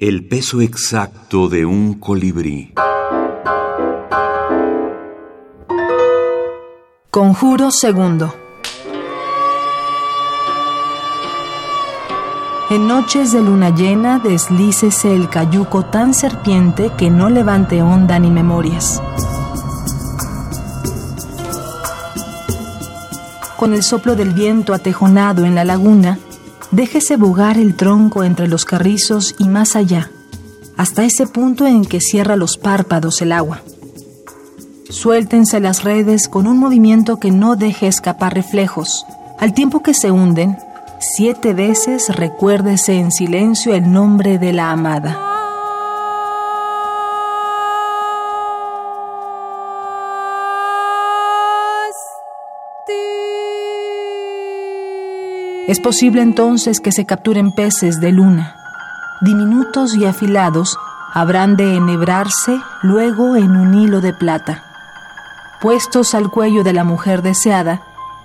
El peso exacto de un colibrí. Conjuro segundo. En noches de luna llena deslícese el cayuco tan serpiente que no levante onda ni memorias. Con el soplo del viento atejonado en la laguna, déjese bogar el tronco entre los carrizos y más allá, hasta ese punto en que cierra los párpados el agua. Suéltense las redes con un movimiento que no deje escapar reflejos, al tiempo que se hunden Siete veces recuérdese en silencio el nombre de la amada. Es posible entonces que se capturen peces de luna. Diminutos y afilados habrán de enhebrarse luego en un hilo de plata. Puestos al cuello de la mujer deseada,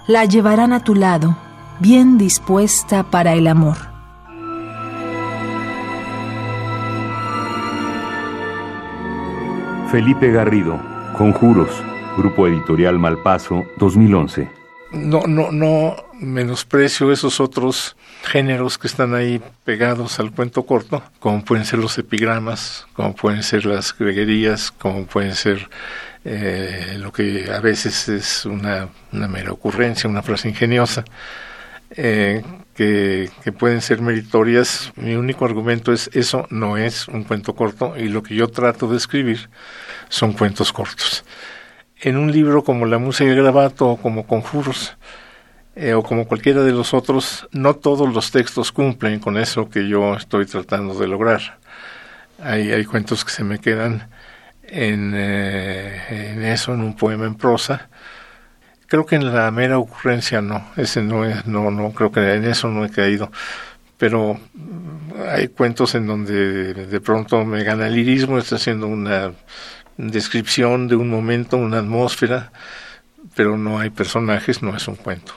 la llevarán a tu lado bien dispuesta para el amor. Felipe Garrido, Conjuros, Grupo Editorial Malpaso, 2011. No, no, no menosprecio esos otros géneros que están ahí pegados al cuento corto, como pueden ser los epigramas, como pueden ser las greguerías, como pueden ser eh, lo que a veces es una, una mera ocurrencia, una frase ingeniosa eh, que, pueden ser meritorias. Mi único argumento es eso no es un cuento corto y lo que yo trato de escribir son cuentos cortos. En un libro como La música de grabato o como Conjuros eh, o como cualquiera de los otros, no todos los textos cumplen con eso que yo estoy tratando de lograr. Hay, hay cuentos que se me quedan en, eh, eso, en un poema en prosa, Creo que en la mera ocurrencia no, ese no es, no, no, creo que en eso no he caído. Pero hay cuentos en donde de pronto me gana el lirismo, está haciendo una descripción de un momento, una atmósfera, pero no hay personajes, no es un cuento.